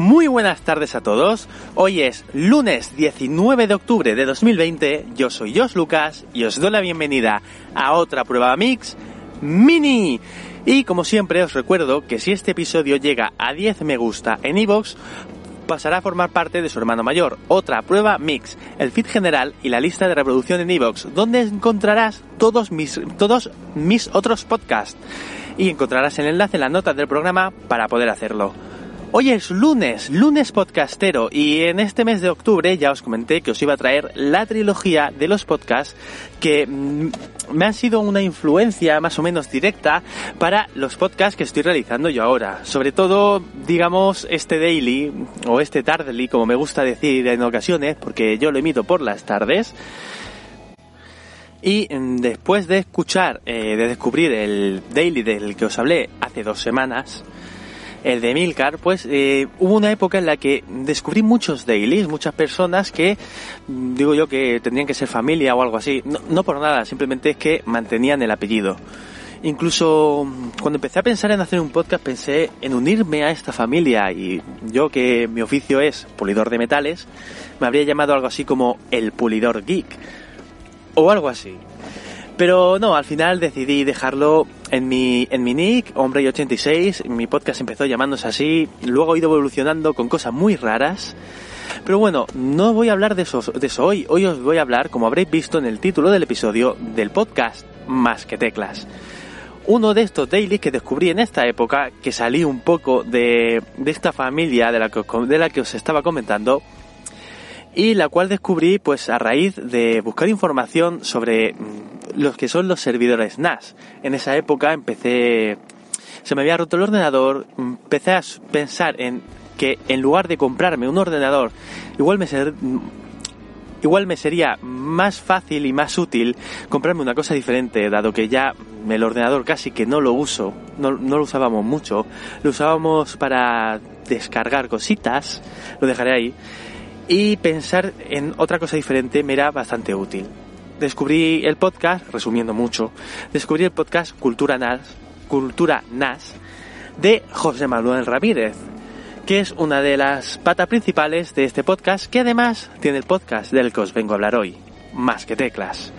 Muy buenas tardes a todos. Hoy es lunes 19 de octubre de 2020. Yo soy Josh Lucas y os doy la bienvenida a otra prueba mix mini. Y como siempre os recuerdo que si este episodio llega a 10 me gusta en iVoox, pasará a formar parte de su hermano mayor, otra prueba mix, el feed general y la lista de reproducción en iVoox, donde encontrarás todos mis, todos mis otros podcasts. Y encontrarás el enlace en las notas del programa para poder hacerlo. Hoy es lunes, lunes podcastero y en este mes de octubre ya os comenté que os iba a traer la trilogía de los podcasts que mm, me han sido una influencia más o menos directa para los podcasts que estoy realizando yo ahora. Sobre todo, digamos, este daily o este tardly, como me gusta decir en ocasiones, porque yo lo emito por las tardes. Y mm, después de escuchar, eh, de descubrir el daily del que os hablé hace dos semanas, el de Milcar, pues eh, hubo una época en la que descubrí muchos dailies, muchas personas que, mm, digo yo, que tendrían que ser familia o algo así. No, no por nada, simplemente es que mantenían el apellido. Incluso mm, cuando empecé a pensar en hacer un podcast pensé en unirme a esta familia y yo que mi oficio es pulidor de metales, me habría llamado algo así como el pulidor geek o algo así. Pero no, al final decidí dejarlo en mi, en mi nick, Hombre86. Mi podcast empezó llamándose así. Luego ha ido evolucionando con cosas muy raras. Pero bueno, no voy a hablar de eso, de eso hoy. Hoy os voy a hablar, como habréis visto en el título del episodio, del podcast Más que Teclas. Uno de estos dailies que descubrí en esta época, que salí un poco de, de esta familia de la, que, de la que os estaba comentando, y la cual descubrí pues a raíz de buscar información sobre mm, los que son los servidores NAS. En esa época empecé, se me había roto el ordenador, empecé a pensar en que en lugar de comprarme un ordenador, igual me ser- igual me sería más fácil y más útil comprarme una cosa diferente, dado que ya el ordenador casi que no lo uso, no, no lo usábamos mucho, lo usábamos para descargar cositas, lo dejaré ahí, y pensar en otra cosa diferente me era bastante útil. Descubrí el podcast, resumiendo mucho, descubrí el podcast Cultura NAS, Cultura NAS de José Manuel Ramírez, que es una de las patas principales de este podcast, que además tiene el podcast del que os vengo a hablar hoy, Más que Teclas.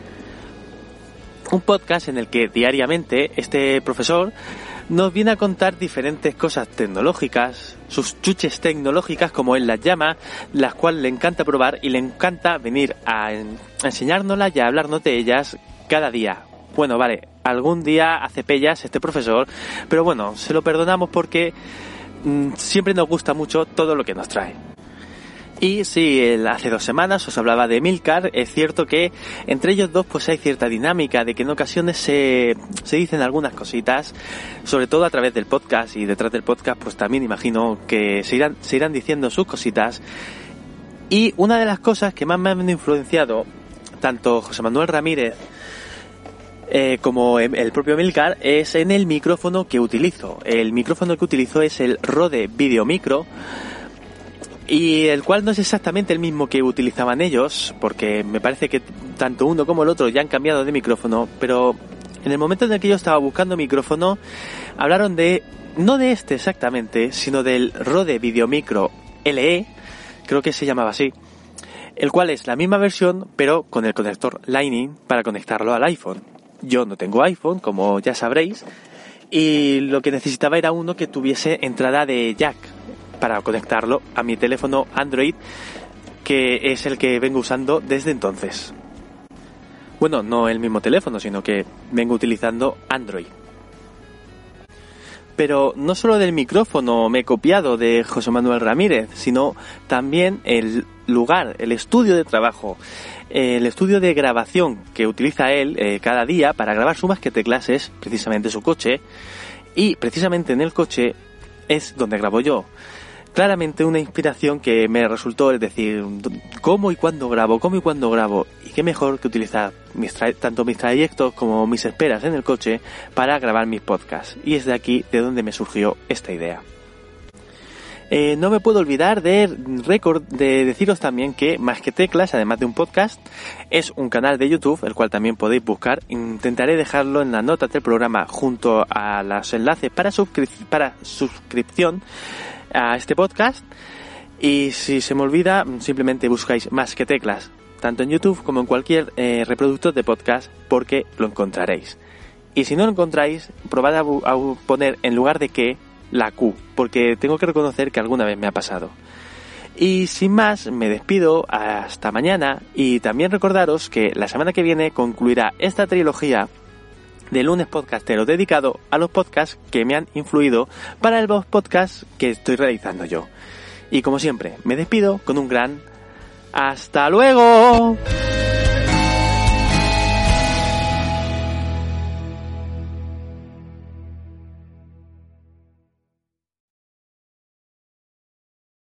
Un podcast en el que diariamente este profesor nos viene a contar diferentes cosas tecnológicas, sus chuches tecnológicas como él las llama, las cuales le encanta probar y le encanta venir a en- a enseñárnoslas y a hablarnos de ellas cada día. Bueno, vale, algún día hace pellas este profesor, pero bueno, se lo perdonamos porque mm, siempre nos gusta mucho todo lo que nos trae. Y sí, el- hace dos semanas os hablaba de Milcar, es cierto que entre ellos dos pues hay cierta dinámica de que en ocasiones se, se dicen algunas cositas, sobre todo a través del podcast y detrás del podcast pues también imagino que se irán, se irán diciendo sus cositas. Y una de las cosas que más me han influenciado, tanto José Manuel Ramírez eh, como em- el propio Milcar, es en el micrófono que utilizo. El micrófono que utilizo es el Rode Video Micro, y el cual no es exactamente el mismo que utilizaban ellos, porque me parece que tanto uno como el otro ya han cambiado de micrófono, pero en el momento en el que yo estaba buscando micrófono, hablaron de, no de este exactamente, sino del Rode Video Micro LE, creo que se llamaba así, el cual es la misma versión, pero con el conector Lightning para conectarlo al iPhone. Yo no tengo iPhone, como ya sabréis, y lo que necesitaba era uno que tuviese entrada de jack para conectarlo a mi teléfono Android, que es el que vengo usando desde entonces. Bueno, no el mismo teléfono, sino que vengo utilizando Android. Pero no solo del micrófono me he copiado de José Manuel Ramírez, sino también el lugar, el estudio de trabajo, el estudio de grabación que utiliza él eh, cada día para grabar su más que teclas es precisamente su coche y precisamente en el coche es donde grabo yo claramente una inspiración que me resultó, es decir, cómo y cuándo grabo, cómo y cuándo grabo, y qué mejor que utilizar mis tanto mis trayectos como mis esperas en el coche para grabar mis podcasts. Y es de aquí de donde me surgió esta idea. Eh, no me puedo olvidar de, de deciros también que Más que Teclas, además de un podcast, es un canal de YouTube, el cual también podéis buscar. Intentaré dejarlo en la nota del programa junto a los enlaces para, suscripción a este podcast. Y si se me olvida, simplemente buscáis más que teclas, tanto en YouTube como en cualquier eh, reproductor de podcast, porque lo encontraréis. Y si no lo encontráis, probad a, poner en lugar de que la Q, porque tengo que reconocer que alguna vez me ha pasado. Y sin más, me despido hasta mañana y también recordaros que la semana que viene concluirá esta trilogía de lunes podcastero dedicado a los podcasts que me han influido para el podcast que estoy realizando yo. Y como siempre, me despido con un gran hasta luego.